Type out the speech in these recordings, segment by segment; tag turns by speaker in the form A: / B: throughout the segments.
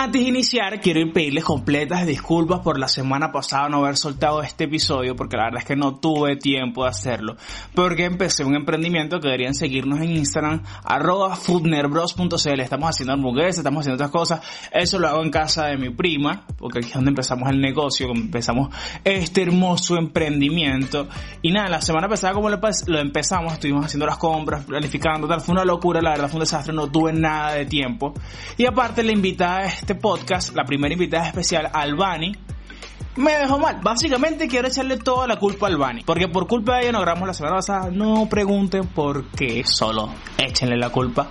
A: Antes de iniciar, quiero pedirles completas disculpas por la semana pasada no haber soltado este episodio, porque la verdad es que no tuve tiempo de hacerlo. Porque empecé un emprendimiento que deberían seguirnos en Instagram, arroba foodnerbros.cl. Estamos haciendo hamburguesas, estamos haciendo otras cosas. Eso lo hago en casa de mi prima, porque aquí es donde empezamos el negocio, empezamos este hermoso emprendimiento. Y nada, la semana pasada como lo, empezamos, estuvimos haciendo las compras, planificando, tal. Fue una locura, la verdad fue un desastre, no tuve nada de tiempo. Y aparte la invitada este podcast, la primera invitada especial, Albani, me dejó mal. Básicamente quiero echarle toda la culpa a Albani. Porque por culpa de ella no grabamos la semana pasada. No pregunten por qué. Solo échenle la culpa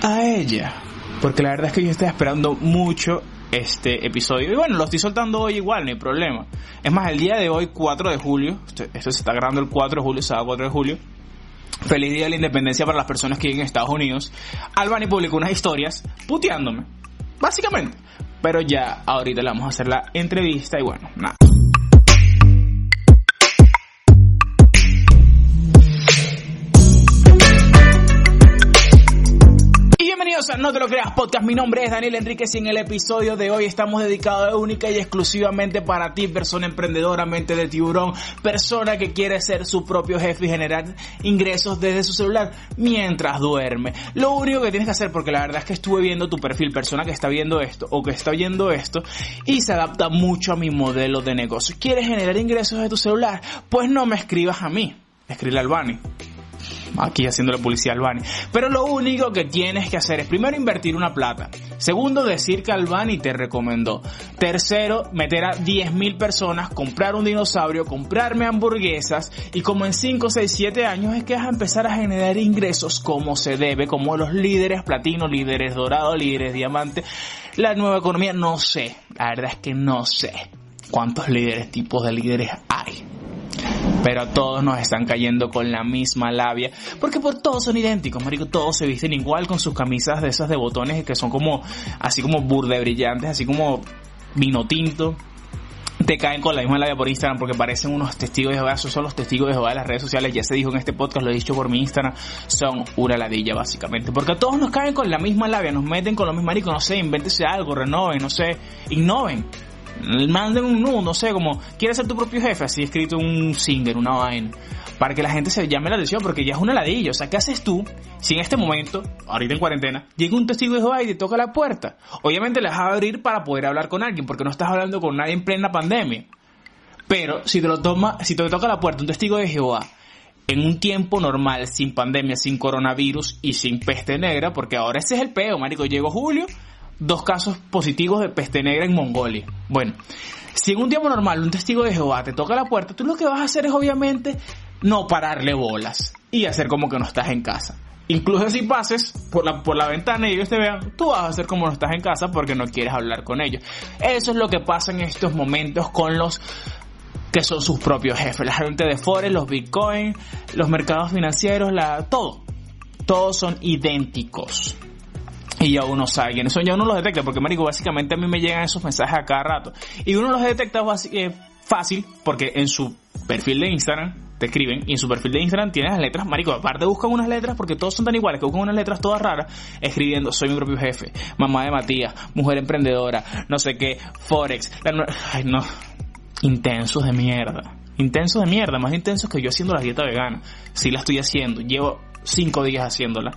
A: a ella. Porque la verdad es que yo estoy esperando mucho este episodio. Y bueno, lo estoy soltando hoy igual, no hay problema. Es más, el día de hoy, 4 de julio. Esto se está grabando el 4 de julio, sábado 4 de julio. Feliz día de la independencia para las personas que viven en Estados Unidos. Albani publicó unas historias puteándome Básicamente. Pero ya ahorita le vamos a hacer la entrevista y bueno, nada. No Te Lo Creas Podcast. Mi nombre es Daniel Enríquez y en el episodio de hoy estamos dedicados única y exclusivamente para ti, persona emprendedora, mente de tiburón, persona que quiere ser su propio jefe y generar ingresos desde su celular mientras duerme. Lo único que tienes que hacer, porque la verdad es que estuve viendo tu perfil, persona que está viendo esto o que está oyendo esto y se adapta mucho a mi modelo de negocio. ¿Quieres generar ingresos de tu celular? Pues no me escribas a mí, escribe al Bani aquí haciendo la publicidad Albani. Pero lo único que tienes que hacer es primero invertir una plata. Segundo, decir que Albani te recomendó. Tercero, meter a 10.000 personas, comprar un dinosaurio, comprarme hamburguesas y como en 5, 6, 7 años es que vas a empezar a generar ingresos como se debe, como los líderes platino, líderes dorado, líderes diamante. La nueva economía, no sé. La verdad es que no sé cuántos líderes, tipos de líderes hay pero todos nos están cayendo con la misma labia, porque por todos son idénticos, marico, todos se visten igual con sus camisas de esas de botones que son como, así como burde brillantes, así como vino tinto, te caen con la misma labia por Instagram porque parecen unos testigos de Jehová. Esos son los testigos de Jehová de las redes sociales. Ya se dijo en este podcast, lo he dicho por mi Instagram. Son una ladilla, básicamente. Porque a todos nos caen con la misma labia, nos meten con lo mismo marico. No sé, invéntese algo, renoven, no sé, innoven. Manden un nudo, no sé, como, ¿quieres ser tu propio jefe? Así escrito un singer, una vaina. Para que la gente se llame la atención, porque ya es una ladilla. O sea, ¿qué haces tú si en este momento, ahorita en cuarentena, llega un testigo de Jehová y te toca la puerta? Obviamente le vas a abrir para poder hablar con alguien, porque no estás hablando con nadie en plena pandemia. Pero si te lo toma, si te toca la puerta un testigo de Jehová, en un tiempo normal, sin pandemia, sin coronavirus y sin peste negra, porque ahora ese es el peo, marico. Llegó julio, dos casos positivos de peste negra en Mongolia. Bueno, si en un tiempo normal un testigo de Jehová te toca la puerta, tú lo que vas a hacer es obviamente no pararle bolas y hacer como que no estás en casa. Incluso si pases por la, por la ventana y ellos te vean, tú vas a hacer como no estás en casa porque no quieres hablar con ellos. Eso es lo que pasa en estos momentos con los que son sus propios jefes. La gente de Forex, los Bitcoin, los mercados financieros, la, todo. Todos son idénticos y ya uno sabe quiénes son, ya uno los detecta, porque marico, básicamente a mí me llegan esos mensajes a cada rato. Y uno los detecta eh, fácil, porque en su perfil de Instagram te escriben, y en su perfil de Instagram tienes las letras, marico, aparte buscan unas letras, porque todos son tan iguales, que buscan unas letras todas raras, escribiendo, soy mi propio jefe, mamá de Matías, mujer emprendedora, no sé qué, Forex, ay no, intensos de mierda. Intensos de mierda, más intensos que yo haciendo la dieta vegana. Sí la estoy haciendo, llevo cinco días haciéndola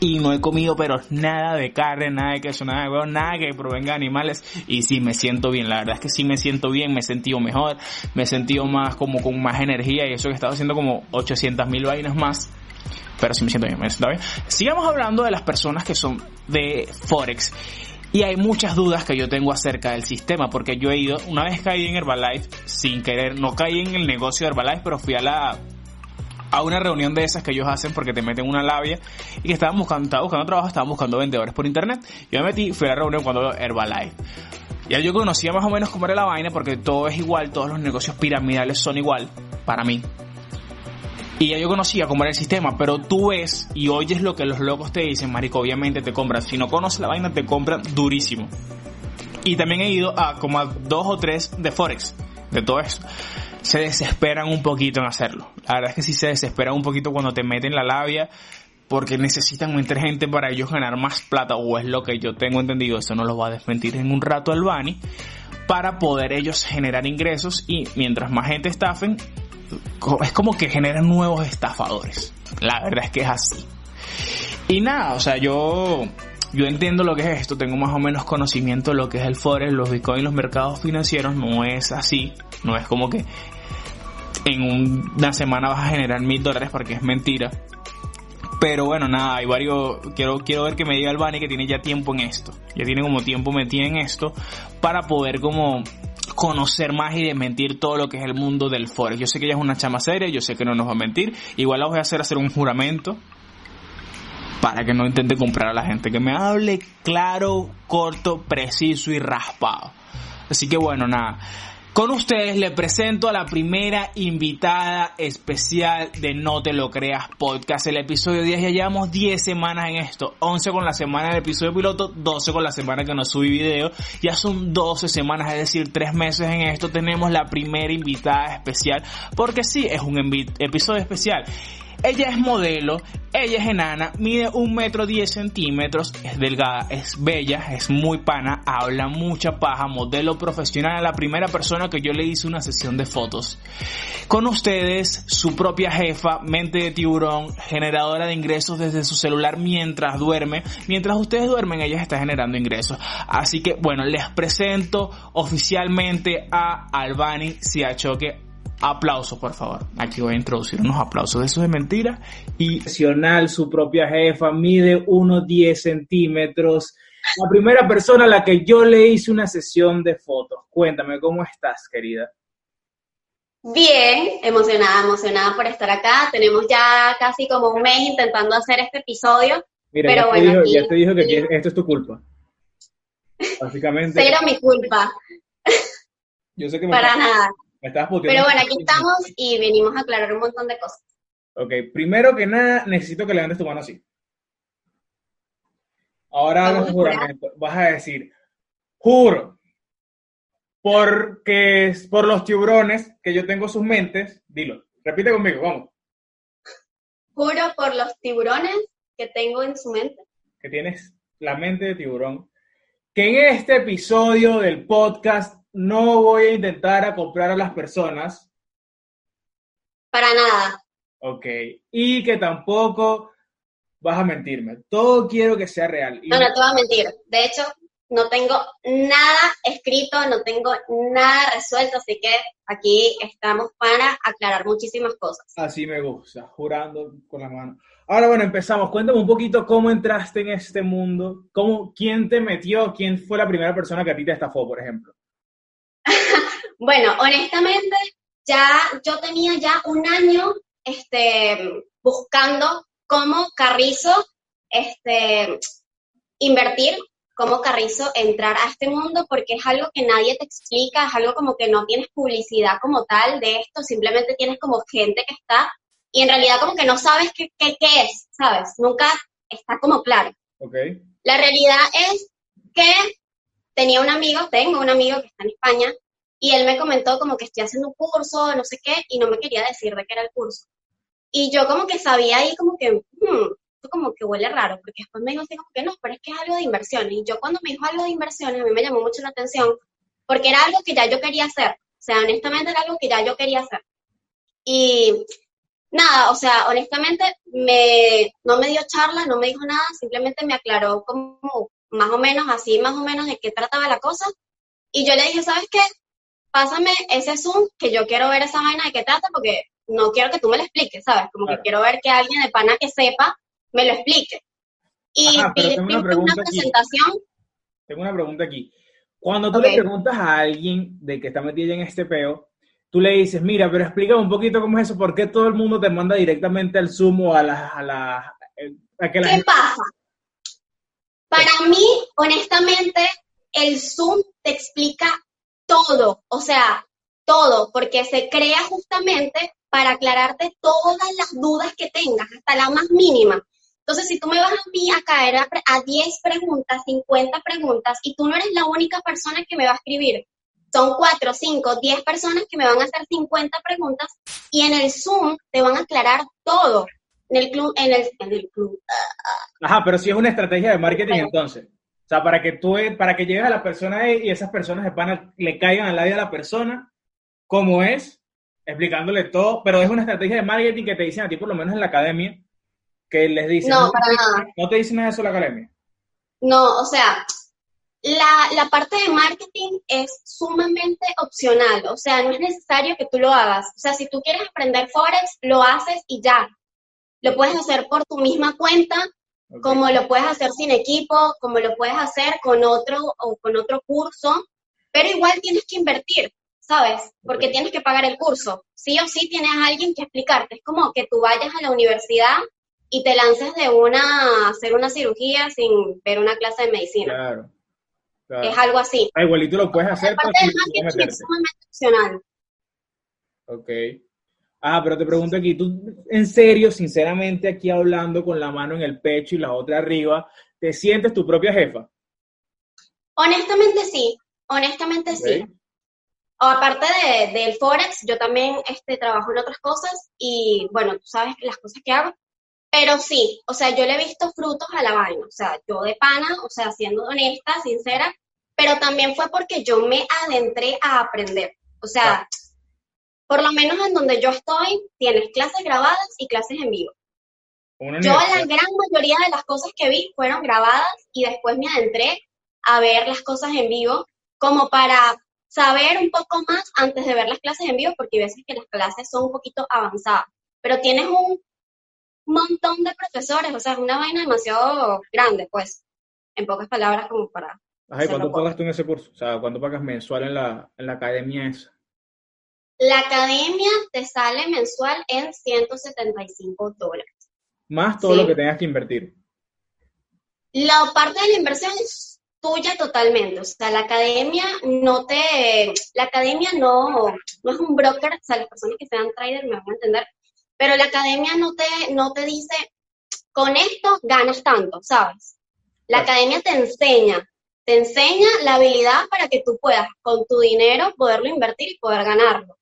A: y no he comido pero nada de carne, nada de queso, nada de huevo, nada que provenga de animales y sí me siento bien, la verdad es que sí me siento bien, me he sentido mejor, me he sentido más como con más energía y eso que he estado haciendo como 800 mil vainas más, pero sí me siento bien, me siento bien. Sigamos hablando de las personas que son de Forex. Y hay muchas dudas que yo tengo acerca del sistema, porque yo he ido, una vez caí en Herbalife, sin querer, no caí en el negocio de Herbalife, pero fui a la a una reunión de esas que ellos hacen porque te meten una labia y que estaban buscando, estaban buscando trabajo, estaban buscando vendedores por internet. Yo me metí, fui a la reunión cuando Herbalife. Ya yo conocía más o menos cómo era la vaina porque todo es igual, todos los negocios piramidales son igual para mí. Y ya yo conocía cómo era el sistema, pero tú ves y oyes lo que los locos te dicen, marico, obviamente te compran. Si no conoces la vaina, te compran durísimo. Y también he ido a como a dos o tres de Forex, de todo eso. Se desesperan un poquito en hacerlo. La verdad es que sí se desesperan un poquito cuando te meten la labia, porque necesitan meter gente para ellos ganar más plata, o es lo que yo tengo entendido, eso no lo va a desmentir en un rato Albani, para poder ellos generar ingresos y mientras más gente estafen, es como que generan nuevos estafadores. La verdad es que es así. Y nada, o sea, yo, yo entiendo lo que es esto, tengo más o menos conocimiento de lo que es el forex, los bitcoins, los mercados financieros, no es así, no es como que en una semana vas a generar mil dólares porque es mentira. Pero bueno, nada, hay varios. Quiero, quiero ver que me diga Albani que tiene ya tiempo en esto. Ya tiene como tiempo metido en esto. Para poder como conocer más y desmentir todo lo que es el mundo del forex. Yo sé que ella es una chama seria, yo sé que no nos va a mentir. Igual la voy a hacer hacer un juramento para que no intente comprar a la gente. Que me hable claro, corto, preciso y raspado. Así que bueno, nada. Con ustedes le presento a la primera invitada especial de No Te Lo Creas Podcast. El episodio 10 ya llevamos 10 semanas en esto. 11 con la semana del episodio piloto, 12 con la semana que no subí video. Ya son 12 semanas, es decir, 3 meses en esto. Tenemos la primera invitada especial. Porque sí, es un episodio especial. Ella es modelo, ella es enana, mide un metro diez centímetros, es delgada, es bella, es muy pana, habla mucha paja, modelo profesional, la primera persona que yo le hice una sesión de fotos. Con ustedes, su propia jefa, mente de tiburón, generadora de ingresos desde su celular mientras duerme. Mientras ustedes duermen, ella está generando ingresos. Así que, bueno, les presento oficialmente a Albani Siachoque Aplausos, por favor. Aquí voy a introducir unos aplausos. Eso es mentira. Y su propia jefa, mide unos 10 centímetros. La primera persona a la que yo le hice una sesión de fotos. Cuéntame, ¿cómo estás, querida?
B: Bien, emocionada, emocionada por estar acá. Tenemos ya casi como un mes intentando hacer este episodio.
A: Mira, pero ya, bueno, te dijo, ya te dijo que esto es tu culpa. Básicamente.
B: Cero mi culpa.
A: Yo sé que
B: Para nada. Pero bueno, aquí estamos y venimos a aclarar un montón de cosas.
A: Ok, primero que nada, necesito que levantes tu mano así. Ahora hagas un juramento. Vas a decir, juro, porque por los tiburones que yo tengo sus mentes, dilo, repite conmigo, vamos.
B: Juro por los tiburones que tengo en su mente.
A: Que tienes la mente de tiburón. Que en este episodio del podcast no voy a intentar a comprar a las personas.
B: Para nada.
A: Ok. Y que tampoco vas a mentirme. Todo quiero que sea real.
B: No, no te voy a mentir. De hecho, no tengo nada escrito, no tengo nada resuelto, así que aquí estamos para aclarar muchísimas cosas.
A: Así me gusta, jurando con la mano. Ahora bueno, empezamos. Cuéntame un poquito cómo entraste en este mundo, cómo, quién te metió, quién fue la primera persona que a ti te estafó, por ejemplo.
B: Bueno, honestamente, ya yo tenía ya un año este, buscando cómo Carrizo este, invertir, cómo Carrizo entrar a este mundo, porque es algo que nadie te explica, es algo como que no tienes publicidad como tal de esto, simplemente tienes como gente que está y en realidad como que no sabes qué, qué, qué es, ¿sabes? Nunca está como claro.
A: Okay.
B: La realidad es que tenía un amigo, tengo un amigo que está en España, y él me comentó como que estoy haciendo un curso, no sé qué, y no me quería decir de qué era el curso. Y yo como que sabía ahí como que, hmm, esto como que huele raro, porque después me dijo que no, pero es que es algo de inversiones. Y yo cuando me dijo algo de inversiones, a mí me llamó mucho la atención, porque era algo que ya yo quería hacer. O sea, honestamente era algo que ya yo quería hacer. Y nada, o sea, honestamente me, no me dio charla, no me dijo nada, simplemente me aclaró como más o menos, así más o menos de qué trataba la cosa. Y yo le dije, ¿sabes qué? pásame ese Zoom que yo quiero ver esa vaina de qué trata porque no quiero que tú me lo expliques, ¿sabes? Como que quiero ver que alguien de pana que sepa me lo explique. Y tengo una, presentación.
A: Tengo una pregunta aquí. Cuando tú le preguntas a alguien de que está metida en este peo, tú le dices, mira, pero explícame un poquito cómo es eso, ¿por qué todo el mundo te manda directamente al Zoom o a la... A la a
B: que la ¿Qué pasa? Para mí, honestamente, el Zoom te explica todo, o sea, todo, porque se crea justamente para aclararte todas las dudas que tengas, hasta la más mínima. Entonces, si tú me vas a mí a caer a, 10 preguntas, 50 preguntas, y tú no eres la única persona que me va a escribir, son 4, 5, 10 personas que me van a hacer 50 preguntas, y en el Zoom te van a aclarar todo. En el club, en el, en el club.
A: Ajá, pero si es una estrategia de marketing entonces. O sea, para que tú, para que llegues a la persona y esas personas le caigan al lado de la persona, como es, explicándole todo, pero es una estrategia de marketing que te dicen a ti, por lo menos en la academia, que les dicen.
B: No, para nada.
A: ¿No te dicen eso en la academia?
B: No, o sea, la, la, parte de marketing es sumamente opcional, o sea, no es necesario que tú lo hagas. O sea, si tú quieres aprender Forex, lo haces y ya. Lo puedes hacer por tu misma cuenta, como lo puedes hacer sin equipo, como lo puedes hacer con otro o con otro curso, pero igual tienes que invertir. ¿sabes? Porque tienes que pagar el curso. Sí o sí tienes a alguien que explicarte. Es como que tú vayas a la universidad y te lances de una, hacer una cirugía sin ver una clase de medicina. Claro. Es algo así.
A: Ah, igualito lo puedes hacer.
B: Aparte de es sumamente opcional.
A: Ok. Ah, pero te pregunto aquí, tú en serio, sinceramente, aquí hablando con la mano en el pecho y la otra arriba, ¿te sientes tu propia jefa?
B: Honestamente sí, honestamente sí. Aparte de, del Forex, yo también este, trabajo en otras cosas y bueno, tú sabes las cosas que hago, pero sí, o sea, yo le he visto frutos a la vaina, o sea, yo de pana, o sea, siendo honesta, sincera, pero también fue porque yo me adentré a aprender, o sea, por lo menos en donde yo estoy, tienes clases grabadas y clases en vivo. Yo la gran mayoría de las cosas que vi fueron grabadas y después me adentré a ver las cosas en vivo como para saber un poco más antes de ver las clases en vivo, porque hay veces que las clases son un poquito avanzadas, pero tienes un montón de profesores, o sea, es una vaina demasiado grande, pues, en pocas palabras como para...
A: Ajá, cuánto pagas tú en ese curso? O sea, ¿cuánto pagas mensual en la, en la academia esa?
B: La academia te sale mensual en 175 dólares.
A: Más todo lo que tengas que invertir.
B: La parte de la inversión es tuya totalmente. O sea, la academia no te, la academia no, no es un broker, o sea, las personas que sean traders me van a entender, pero la academia no te, no te dice, con esto ganas tanto, ¿sabes? La academia te enseña, te enseña la habilidad para que tú puedas con tu dinero poderlo invertir y poder ganarlo.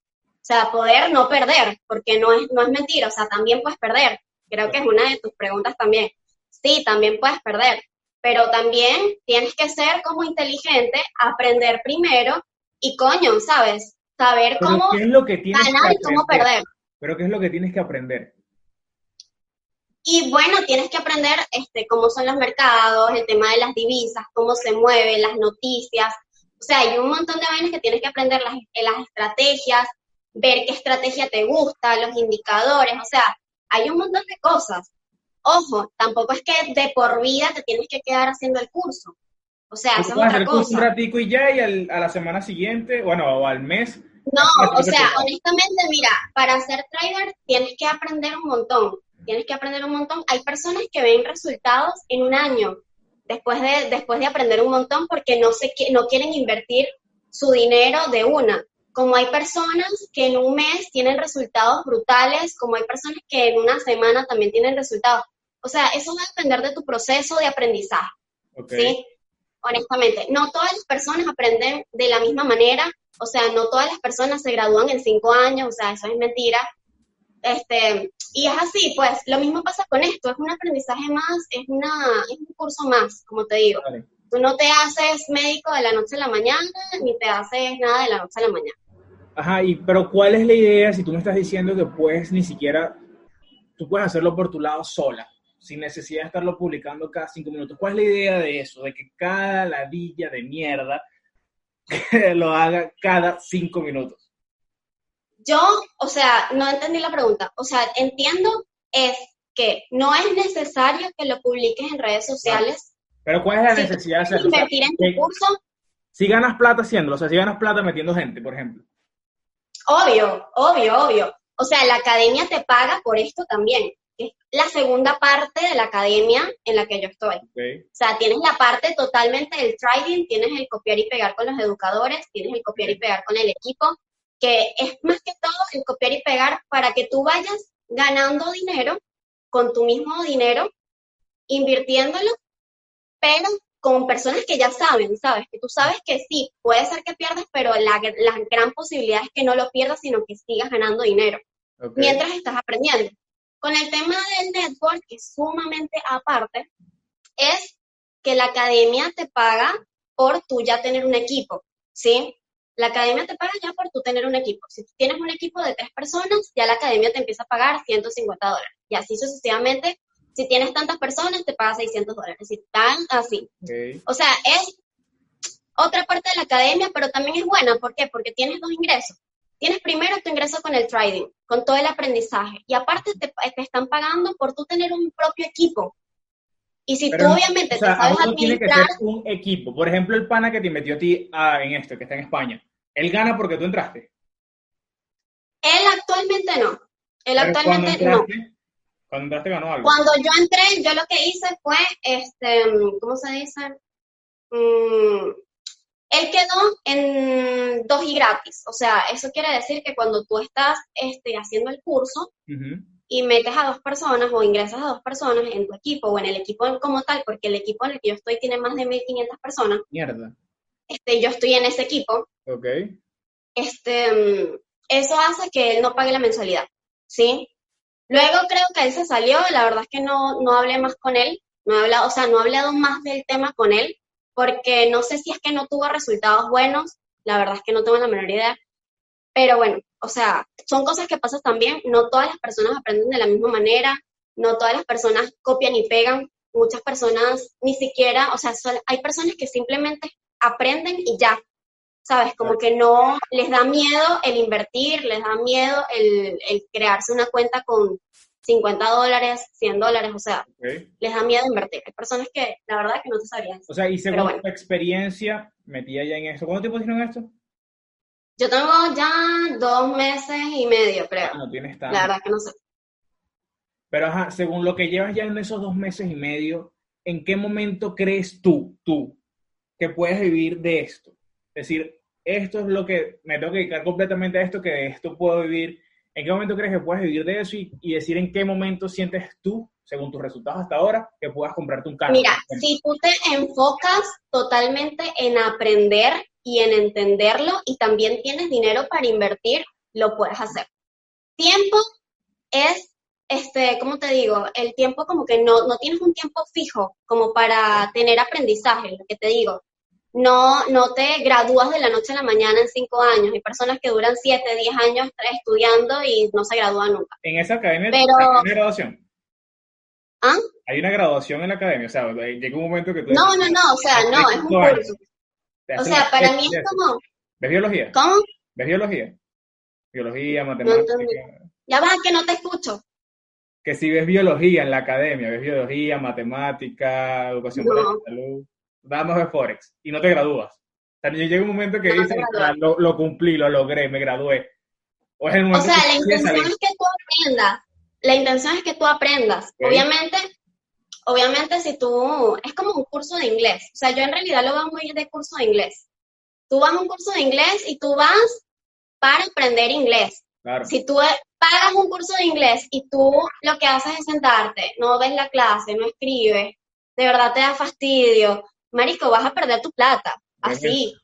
B: O sea, poder no perder, porque no es, no es mentira, o sea, también puedes perder. Creo que es una de tus preguntas también. Sí, también puedes perder, pero también tienes que ser como inteligente, aprender primero y coño, ¿sabes? Saber cómo ganar y cómo perder.
A: Pero ¿qué es lo que tienes que aprender?
B: Y bueno, tienes que aprender este, cómo son los mercados, el tema de las divisas, cómo se mueven, las noticias. O sea, hay un montón de vainas que tienes que aprender, las, las estrategias, ver qué estrategia te gusta, los indicadores, o sea, hay un montón de cosas. Ojo, tampoco es que de por vida te tienes que quedar haciendo el curso. O sea, eso es otra cosa.
A: un ratico y ya, y a la semana siguiente, bueno, o al mes.
B: No, o sea, honestamente, mira, para ser trader tienes que aprender un montón. Tienes que aprender un montón. Hay personas que ven resultados en un año después de, después de aprender un montón porque no, se, no quieren invertir su dinero de una. Como hay personas que en un mes tienen resultados brutales, como hay personas que en una semana también tienen resultados. O sea, eso va a depender de tu proceso de aprendizaje. ¿sí? Honestamente, no todas las personas aprenden de la misma manera, o sea, no todas las personas se gradúan en cinco años, o sea, eso es mentira. Este, y es así, pues, lo mismo pasa con esto, es un aprendizaje más, es, una, es un curso más, como te digo. Tú no te haces médico de la noche a la mañana, ni te haces nada de la noche a la mañana.
A: Ajá, y, pero ¿cuál es la idea si tú me estás diciendo que puedes ni siquiera, tú puedes hacerlo por tu lado sola? sin necesidad de estarlo publicando cada cinco minutos. ¿Cuál es la idea de eso? De que cada ladilla de mierda lo haga cada cinco minutos.
B: Yo, o sea, no entendí la pregunta. O sea, entiendo es que no es necesario que lo publiques en redes sociales.
A: Pero ¿cuál es la necesidad de hacerlo?
B: Invertir en tu curso.
A: Si ganas plata haciéndolo, o sea, si ganas plata metiendo gente, por ejemplo.
B: Obvio, obvio, obvio. O sea, la academia te paga por esto también. Es la segunda parte de la academia en la que yo estoy. O sea, tienes la parte totalmente del trading, tienes el copiar y pegar con los educadores, tienes el copiar y pegar con el equipo, que es más que todo el copiar y pegar para que tú vayas ganando dinero con tu mismo dinero, invirtiéndolo, pero con personas que ya saben, ¿sabes? Que tú sabes que sí, puede ser que pierdas, pero la, gran posibilidad es que no lo pierdas, sino que sigas ganando dinero mientras estás aprendiendo. Con el tema del network, que es sumamente aparte, es que la academia te paga por tú ya tener un equipo, ¿sí? La academia te paga ya por tú tener un equipo. Si tienes un equipo de tres personas, ya la academia te empieza a pagar 150 dólares. Y así sucesivamente si tienes tantas personas, te paga 600 dólares. Si tan así. O sea, es otra parte de la academia, pero también es buena. ¿Por qué? Porque tienes dos ingresos. Tienes primero tu ingreso con el trading, con todo el aprendizaje. Y aparte te, están pagando por tú tener un propio equipo. Y si tú obviamente te sabes administrar...
A: tiene que ser un equipo. Por ejemplo, el pana que te metió a ti ah, en esto, que está en España. ¿Él gana porque tú entraste?
B: Él actualmente no. Él actualmente no.
A: Cuando entraste ganó algo.
B: Cuando yo entré, yo lo que hice fue, este, ¿cómo se dice? Mm, él quedó en dos y gratis. O sea, eso quiere decir que cuando tú estás este, haciendo el curso y metes a dos personas o ingresas a dos personas en tu equipo o en el equipo como tal, porque el equipo en el que yo estoy tiene más de 1500 personas.
A: Mierda.
B: Este, yo estoy en ese equipo.
A: Ok.
B: Este, mm, eso hace que él no pague la mensualidad, ¿sí? Luego creo que él se salió, la verdad es que no, no hablé más con él, no he hablado, o sea, no he hablado más del tema con él, porque no sé si es que no tuvo resultados buenos, la verdad es que no tengo la menor idea, pero bueno, o sea, son cosas que pasan también, no todas las personas aprenden de la misma manera, no todas las personas copian y pegan, muchas personas ni siquiera, o sea, hay personas que simplemente aprenden y ya, ¿sabes? Como que no les da miedo el invertir, les da miedo el, crearse una cuenta con 50 dólares, 100 dólares, o sea, les da miedo invertir. Hay personas que la verdad que no te sabrían.
A: O sea, y según tu experiencia, metía ya en eso. ¿Cuánto tiempo en esto?
B: Yo tengo ya dos meses y medio, creo.
A: No tienes
B: tanto. La verdad que no sé.
A: Pero ajá, según lo que llevas ya en esos dos meses y medio, ¿en qué momento crees tú, tú, que puedes vivir de esto? Decir, esto es lo que me tengo que dedicar completamente a esto, que esto puedo vivir. ¿En qué momento crees que puedes vivir de eso y, decir en qué momento sientes tú, según tus resultados hasta ahora, que puedas comprarte un carro?
B: Mira, si tú te enfocas totalmente en aprender y en entenderlo y también tienes dinero para invertir, lo puedes hacer. Tiempo es, este, ¿cómo te digo? El tiempo como que no, no tienes un tiempo fijo como para tener aprendizaje, lo que te digo no, no te gradúas de la noche a la mañana en cinco años. Hay personas que duran siete, diez años estudiando y no se gradúan nunca.
A: En esa academia hay una graduación.
B: ¿Ah?
A: Hay una graduación en la academia, o sea, llega un momento que tú...
B: No, no, no, o sea, no, es un curso. O sea, para mí es como...
A: ¿Ves biología?
B: ¿Cómo?
A: ¿Ves biología? Biología, matemáticas...
B: ya vas, que no te escucho.
A: Que si ves biología en la academia, ves biología, matemática, educación para la salud vamos a Forex y no te gradúas. Sea, llega un momento que dices, lo, lo, cumplí, lo logré, me gradué.
B: O, sea, la intención es que tú aprendas. La intención es que tú aprendas. Obviamente, obviamente si tú, es como un curso de inglés. O sea, yo en realidad lo veo muy de curso de inglés. Tú vas a un curso de inglés y tú vas para aprender inglés. Si tú pagas un curso de inglés y tú lo que haces es sentarte, no ves la clase, no escribes, de verdad te da fastidio, marico, vas a perder tu plata, así.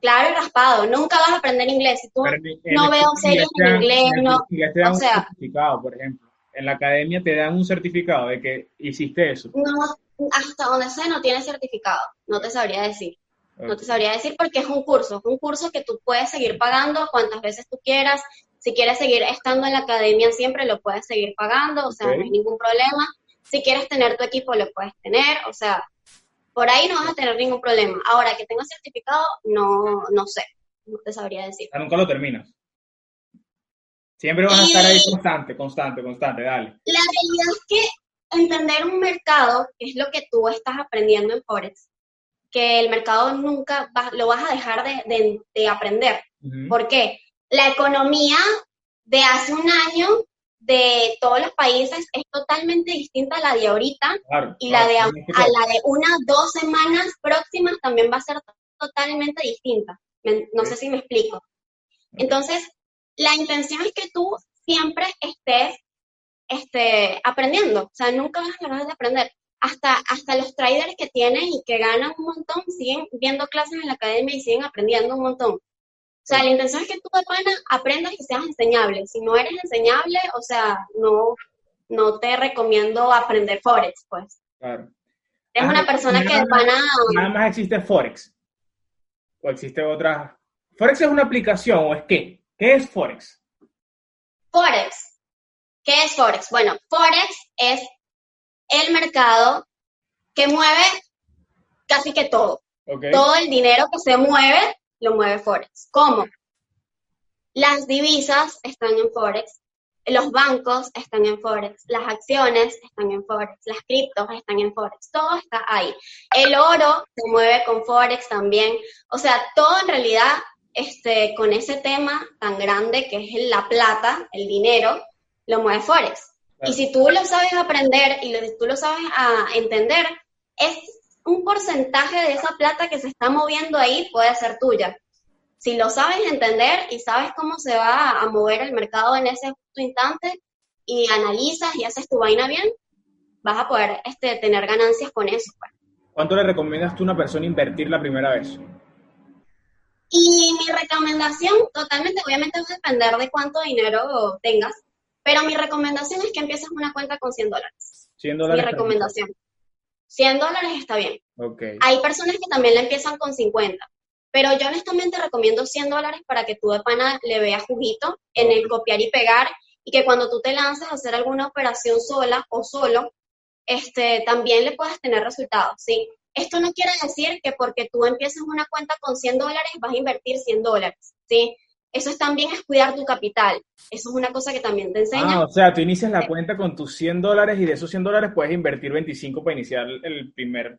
B: Claro y raspado, nunca vas a aprender inglés. Si tú no veo series en inglés, no.
A: o sea, certificado, por ejemplo. En la academia te dan un certificado de que hiciste eso.
B: No, hasta donde sé no tiene certificado, no te sabría decir. No te sabría decir porque es un curso, es un curso que tú puedes seguir pagando cuantas veces tú quieras. Si quieres seguir estando en la academia siempre lo puedes seguir pagando, o sea, no hay ningún problema. Si quieres tener tu equipo lo puedes tener, o sea, por ahí no vas a tener ningún problema. Ahora, que tenga certificado, no, no sé, no te sabría decir.
A: nunca lo terminas. Siempre vas a estar ahí constante, constante, constante, dale.
B: La realidad es que entender un mercado, que es lo que tú estás aprendiendo en Forex, que el mercado nunca lo vas a dejar de, aprender. ¿Por qué? la economía de hace un año de todos los países es totalmente distinta a la de ahorita y la de a, la de unas dos semanas próximas también va a ser totalmente distinta. No sé si me explico. Entonces, la intención es que tú siempre estés este, aprendiendo, o sea, nunca vas a dejar de aprender. Hasta, hasta los traders que tienen y que ganan un montón siguen viendo clases en la academia y siguen aprendiendo un montón. O sea, la intención es que tú de pana aprendas y seas enseñable. Si no eres enseñable, o sea, no, no te recomiendo aprender Forex, pues. Claro. Es una persona que de pana...
A: Nada más existe Forex. O existe otra... ¿Forex es una aplicación o es qué? ¿Qué es Forex?
B: Forex. ¿Qué es Forex? Bueno, Forex es el mercado que mueve casi que todo. Todo el dinero que se mueve lo mueve Forex. ¿Cómo? Las divisas están en Forex, los bancos están en Forex, las acciones están en Forex, las criptos están en Forex, todo está ahí. El oro se mueve con Forex también. O sea, todo en realidad este, con ese tema tan grande que es la plata, el dinero, lo mueve Forex. Y si tú lo sabes aprender y tú lo sabes a entender, es un porcentaje de esa plata que se está moviendo ahí puede ser tuya. Si lo sabes entender y sabes cómo se va a mover el mercado en ese instante y analizas y haces tu vaina bien, vas a poder este, tener ganancias con eso. Pues.
A: ¿Cuánto le recomiendas tú a una persona invertir la primera vez?
B: Y mi recomendación, totalmente, obviamente va a depender de cuánto dinero tengas, pero mi recomendación es que empieces una cuenta con 100 dólares.
A: 100 dólares.
B: Mi recomendación. 100 dólares está bien. Hay personas que también la empiezan con 50, pero yo honestamente recomiendo 100 dólares para que tú de pana le veas juguito en el copiar y pegar y que cuando tú te lances a hacer alguna operación sola o solo, este, también le puedas tener resultados, ¿sí? Esto no quiere decir que porque tú empieces una cuenta con 100 dólares vas a invertir 100 dólares, ¿sí? Eso es también es cuidar tu capital. Eso es una cosa que también te enseña.
A: Ah, o sea, tú inicias la cuenta con tus 100 dólares y de esos 100 dólares puedes invertir 25 para iniciar el primer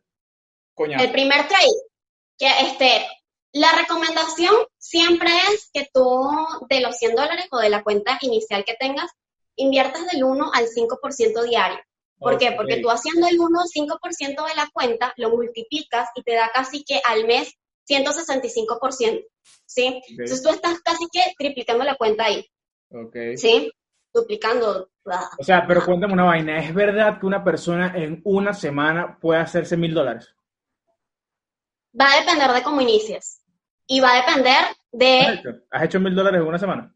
A: coñazo.
B: El primer trade. Que, este, la recomendación siempre es que tú de los 100 dólares o de la cuenta inicial que tengas, inviertas del 1 al 5% diario. ¿Por qué? Porque tú haciendo el 1 5% de la cuenta, lo multiplicas y te da casi que al mes 165%. ¿Sí? Entonces tú estás casi que triplicando la cuenta ahí. ¿Sí? Duplicando.
A: O sea, pero cuéntame una vaina. ¿Es verdad que una persona en una semana puede hacerse mil dólares?
B: Va a depender de cómo inicies. Y va a depender de...
A: ¿Has hecho mil dólares en una semana?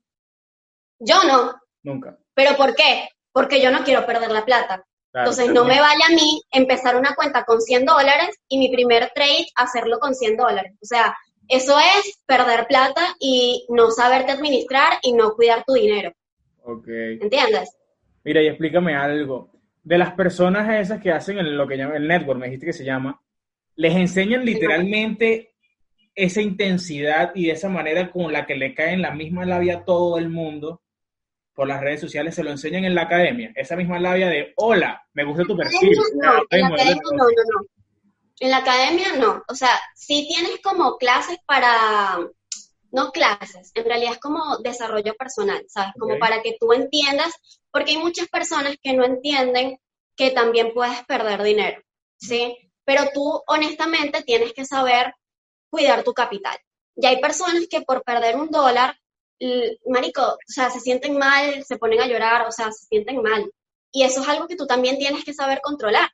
B: Yo no.
A: Nunca.
B: ¿Pero por qué? Porque yo no quiero perder la plata. Entonces no me vale a mí empezar una cuenta con 100 dólares y mi primer trade hacerlo con 100 dólares. O sea, eso es perder plata y no saberte administrar y no cuidar tu dinero.
A: Ok.
B: ¿Entiendes?
A: Mira, y explícame algo. De las personas esas que hacen lo que llaman el network, me dijiste que se llama, les enseñan literalmente esa intensidad y esa manera con la que le cae en la misma labia a todo el mundo por las redes sociales, se lo enseñan en la academia. Esa misma labia de, hola, me gusta tu perfil.
B: No, en la academia no, no, no. En la academia no. O sea, sí tienes como clases para, no clases, en realidad es como desarrollo personal, ¿sabes? Como para que tú entiendas, porque hay muchas personas que no entienden que también puedes perder dinero, ¿sí? Pero tú honestamente tienes que saber cuidar tu capital. Y hay personas que por perder un dólar, marico, o sea, se sienten mal, se ponen a llorar, o sea, se sienten mal. Y eso es algo que tú también tienes que saber controlar.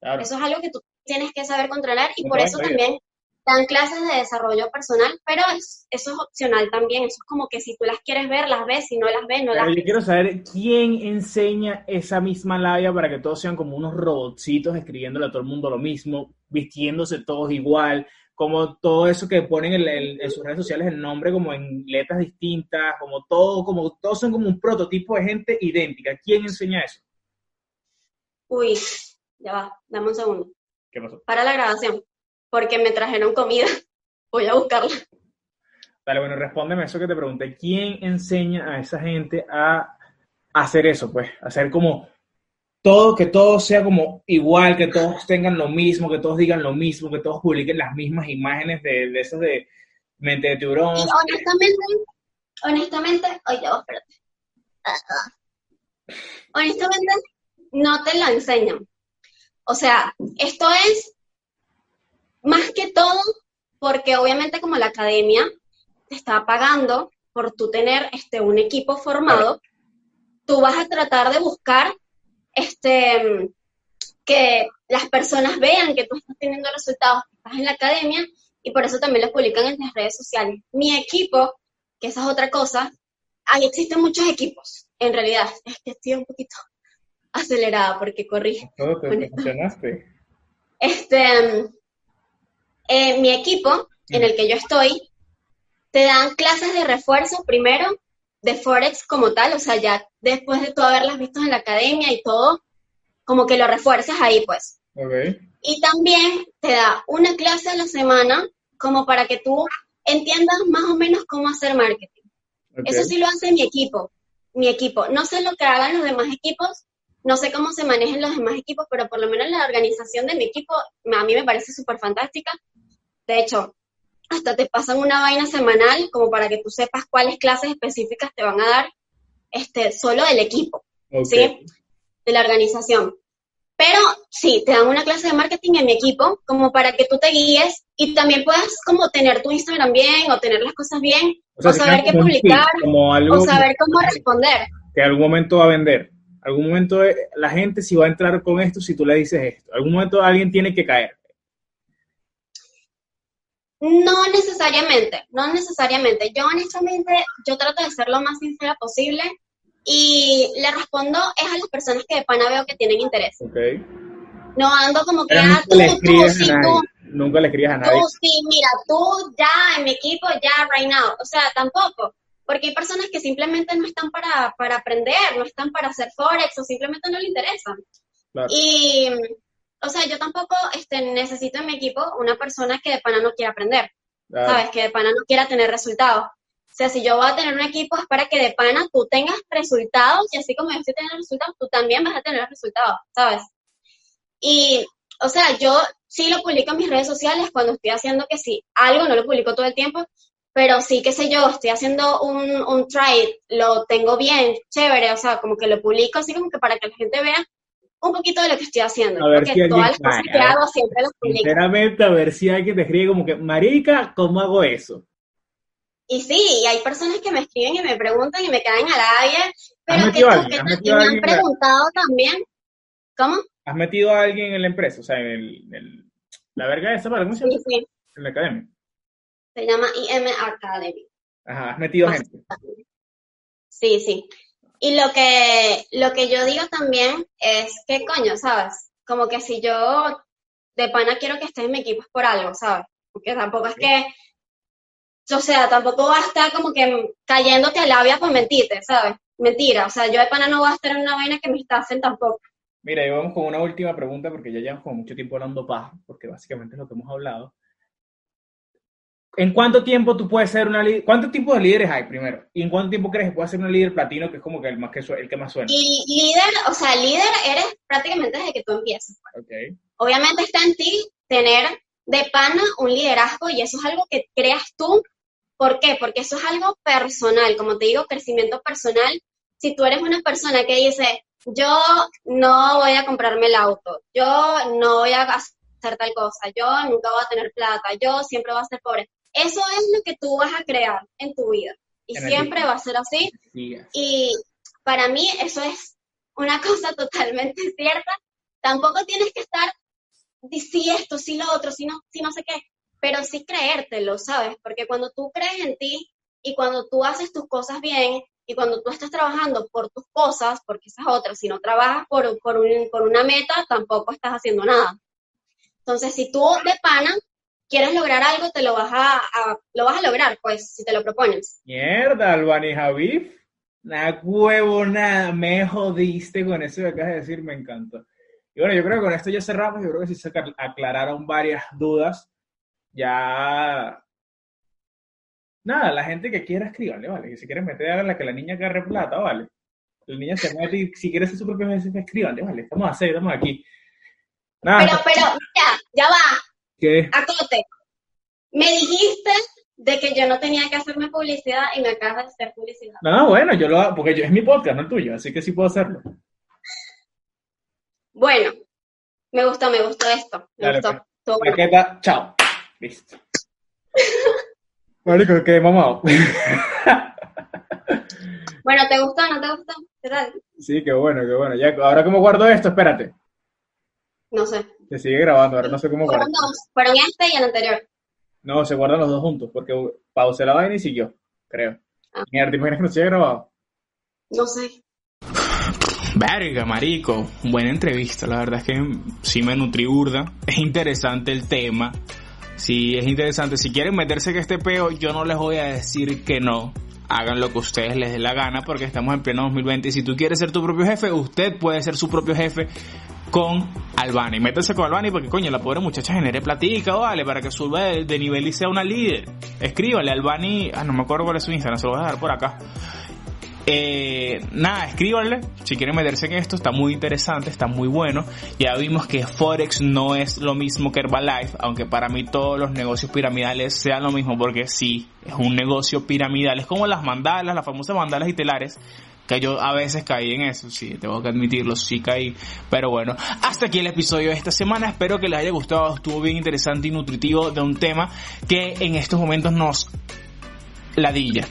B: Eso es algo que tú tienes que saber controlar y por eso también dan clases de desarrollo personal, pero eso es opcional también, eso es como que si tú las quieres ver, las ves, si no las ves, no las ves.
A: Yo quiero saber quién enseña esa misma labia para que todos sean como unos robotcitos escribiéndole a todo el mundo lo mismo, vistiéndose todos igual, como todo eso que ponen en, sus redes sociales el nombre como en letras distintas, como todo, como todos son como un prototipo de gente idéntica. ¿Quién enseña eso?
B: Uy, ya va, dame un segundo.
A: ¿Qué pasó?
B: Para la grabación, porque me trajeron comida. Voy a buscarla.
A: Dale, bueno, respóndeme eso que te pregunté. ¿Quién enseña a esa gente a hacer eso? Pues, hacer como todo, que todo sea como igual, que todos tengan lo mismo, que todos digan lo mismo, que todos publiquen las mismas imágenes de, de esas de mente de tiburón.
B: honestamente, honestamente, oye, ya espérate. Honestamente, no te lo enseñan. O sea, esto es más que todo porque obviamente como la academia te está pagando por tú tener este, un equipo formado, tú vas a tratar de buscar este, que las personas vean que tú estás teniendo resultados, que estás en la academia, y por eso también lo publican en las redes sociales. Mi equipo, que esa es otra cosa, ahí existen muchos equipos, en realidad, es que estoy un poquito acelerada porque corrí.
A: Todo te emocionaste.
B: Este, eh, mi equipo, en el que yo estoy, te dan clases de refuerzo primero de Forex como tal, o sea, ya después de tú haberlas visto en la academia y todo, como que lo refuerzas ahí, pues. Y también te da una clase a la semana como para que tú entiendas más o menos cómo hacer marketing. Eso sí lo hace mi equipo, mi equipo. No sé lo que hagan los demás equipos, no sé cómo se manejan los demás equipos, pero por lo menos la organización de mi equipo a mí me parece súper fantástica. De hecho, hasta te pasan una vaina semanal como para que tú sepas cuáles clases específicas te van a dar este, solo del equipo, ¿sí? De la organización. Pero sí, te dan una clase de marketing en mi equipo como para que tú te guíes y también puedas como tener tu Instagram bien o tener las cosas bien o, saber qué publicar o saber cómo responder.
A: Que algún momento va a vender algún momento la gente si va a entrar con esto si tú le dices esto. Algún momento alguien tiene que caer.
B: No necesariamente, no necesariamente. Yo honestamente, yo trato de ser lo más sincera posible y le respondo es a las personas que de pana veo que tienen interés.
A: Okay.
B: No ando como que, ah, tú, tú, sí, tú.
A: Nunca le escribes a nadie.
B: Tú, sí, mira, tú ya en mi equipo, ya right now. O sea, tampoco porque hay personas que simplemente no están para, aprender, no están para hacer forex o simplemente no le interesan. Y, o sea, yo tampoco este, necesito en mi equipo una persona que de pana no quiera aprender, ¿sabes? Que de pana no quiera tener resultados. O sea, si yo voy a tener un equipo es para que de pana tú tengas resultados y así como yo estoy teniendo resultados, tú también vas a tener resultados, ¿sabes? Y, o sea, yo sí lo publico en mis redes sociales cuando estoy haciendo que sí, algo no lo publico todo el tiempo, pero sí, qué sé yo, estoy haciendo un, un try, lo tengo bien, chévere, o sea, como que lo publico así como que para que la gente vea un poquito de lo que estoy haciendo.
A: A ver si todas las cosas que hago siempre las publico. Sinceramente, a ver si alguien te escribe como que, Marica, ¿cómo hago eso?
B: Y sí, y hay personas que me escriben y me preguntan y me caen al aire, pero que, alguien, que me han preguntado también. ¿Cómo?
A: ¿Has metido a alguien en la empresa? O sea, en el, la verga esa, ¿para cómo se llama? Sí, sí. En la academia.
B: Se llama IM Academy.
A: Ajá, has metido gente.
B: Sí, sí. Y lo que, lo que yo digo también es que, coño, ¿sabes? Como que si yo de pana quiero que estés en mi equipo es por algo, ¿sabes? Porque tampoco es que, o sea, tampoco va a estar como que cayéndote a labia por mentirte, ¿sabes? Mentira, o sea, yo de pana no voy a estar en una vaina que me hacen tampoco.
A: Mira, y vamos con una última pregunta porque ya llevamos mucho tiempo hablando paja, porque básicamente es lo que hemos hablado. ¿En cuánto tiempo tú puedes ser una líder? ¿Cuántos tipos de líderes hay primero? ¿Y en cuánto tiempo crees que puedes ser una líder platino, que es como que el, más que, el que más suena?
B: Y líder, o sea, líder eres prácticamente desde que tú empiezas. Pues. Okay. Obviamente está en ti tener de pana un liderazgo y eso es algo que creas tú. ¿Por qué? Porque eso es algo personal, como te digo, crecimiento personal. Si tú eres una persona que dice, yo no voy a comprarme el auto, yo no voy a hacer tal cosa, yo nunca voy a tener plata, yo siempre voy a ser pobre eso es lo que tú vas a crear en tu vida. Y siempre va a ser así. Y para mí eso es una cosa totalmente cierta. Tampoco tienes que estar, si esto, si lo otro, si no, si no sé qué, pero sí creértelo, ¿sabes? Porque cuando tú crees en ti y cuando tú haces tus cosas bien y cuando tú estás trabajando por tus cosas, porque esas otras, si no trabajas por, por, por una meta, tampoco estás haciendo nada. Entonces, si tú de pana quieres lograr algo, te lo vas a, lo vas a lograr, pues, si te lo propones.
A: Mierda, Albani Javif. Nada huevo, nada, me jodiste con eso que acabas de decir, me encantó. Y bueno, yo creo que con esto ya cerramos, yo creo que sí se aclararon varias dudas. Ya. Nada, la gente que quiera escribirle, ¿vale? Que si quieres meter a la que la niña agarre plata, ¿vale? La niña se mete y si quieres ser su propio jefe, escríbanle, ¿vale? Estamos a hacer, estamos aquí.
B: Nada, pero, pero, ya, ya va. ¿Qué? Acote. Me dijiste de que yo no tenía que hacerme publicidad y me acabas de hacer publicidad.
A: No, bueno, yo lo hago, porque yo, es mi podcast, no el tuyo, así que sí puedo hacerlo.
B: Bueno, me gustó, me gustó esto. Me
A: Dale,
B: gustó.
A: pues.
B: Bueno.
A: Maqueta, chao. Listo. Marico, qué mamado.
B: Bueno, ¿te gustó o no te gustó? ¿Qué tal?
A: sí, qué bueno, qué bueno. Ya, ahora cómo guardo esto, espérate.
B: No sé.
A: Se sigue grabando, ahora no sé cómo guardo.
B: Fueron dos. Fueron este y el anterior.
A: No, se guardan los dos juntos, porque pausé la vaina y siguió, creo.
B: Ah.
A: Mierda, ¿te imaginas que no se haya grabado?
B: No sé.
A: Verga, marico, buena entrevista, la verdad es que sí me nutrí burda, es interesante el tema, sí es interesante, si quieren meterse en este peo, yo no les voy a decir que no, hagan lo que ustedes les dé la gana porque estamos en pleno 2020 y si tú quieres ser tu propio jefe, usted puede ser su propio jefe con Albani, métanse con Albani porque coño, la pobre muchacha genere platica, vale, para que suba de, de nivel y sea una líder, escríbanle a Albani, ah, no me acuerdo cuál es su Instagram, se lo voy a dejar por acá. Eh, nada, escríbanle si quieren meterse en esto, está muy interesante, está muy bueno. Ya vimos que Forex no es lo mismo que Herbalife, aunque para mí todos los negocios piramidales sean lo mismo, porque sí, es un negocio piramidal, es como las mandalas, las famosas mandalas y telares, que yo a veces caí en eso, sí, tengo que admitirlo, sí caí, pero bueno, hasta aquí el episodio de esta semana, espero que les haya gustado, estuvo bien interesante y nutritivo de un tema que en estos momentos nos ladilla.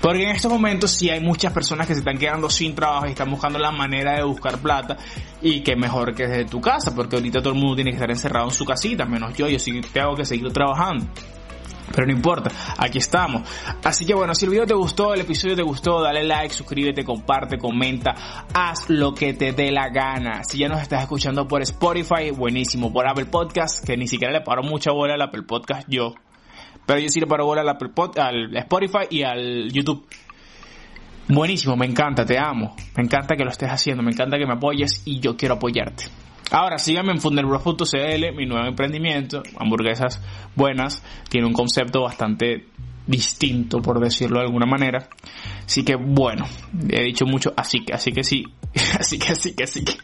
A: Porque en estos momentos sí hay muchas personas que se están quedando sin trabajo y están buscando la manera de buscar plata y que mejor que desde tu casa, porque ahorita todo el mundo tiene que estar encerrado en su casita, menos yo, yo sí tengo que seguir trabajando. Pero no importa, aquí estamos. Así que bueno, si el video te gustó, el episodio te gustó, dale like, suscríbete, comparte, comenta, haz lo que te dé la gana. Si ya nos estás escuchando por Spotify, buenísimo. Por Apple Podcast, que ni siquiera le paro mucha bola al Apple Podcast yo. Pero yo sí le paro bola al, Apple Pod- al Spotify y al YouTube. Buenísimo, me encanta, te amo. Me encanta que lo estés haciendo, me encanta que me apoyes y yo quiero apoyarte. Ahora síganme en fundelbros.cl, mi nuevo emprendimiento, hamburguesas buenas, tiene un concepto bastante distinto, por decirlo de alguna manera. Así que bueno, he dicho mucho, así que, así que sí, así que, así que, así que.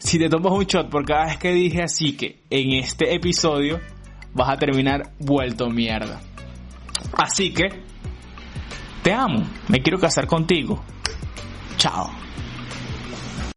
A: Si te tomas un shot por cada vez que dije así que en este episodio, vas a terminar vuelto mierda. Así que, te amo, me quiero casar contigo. Chao.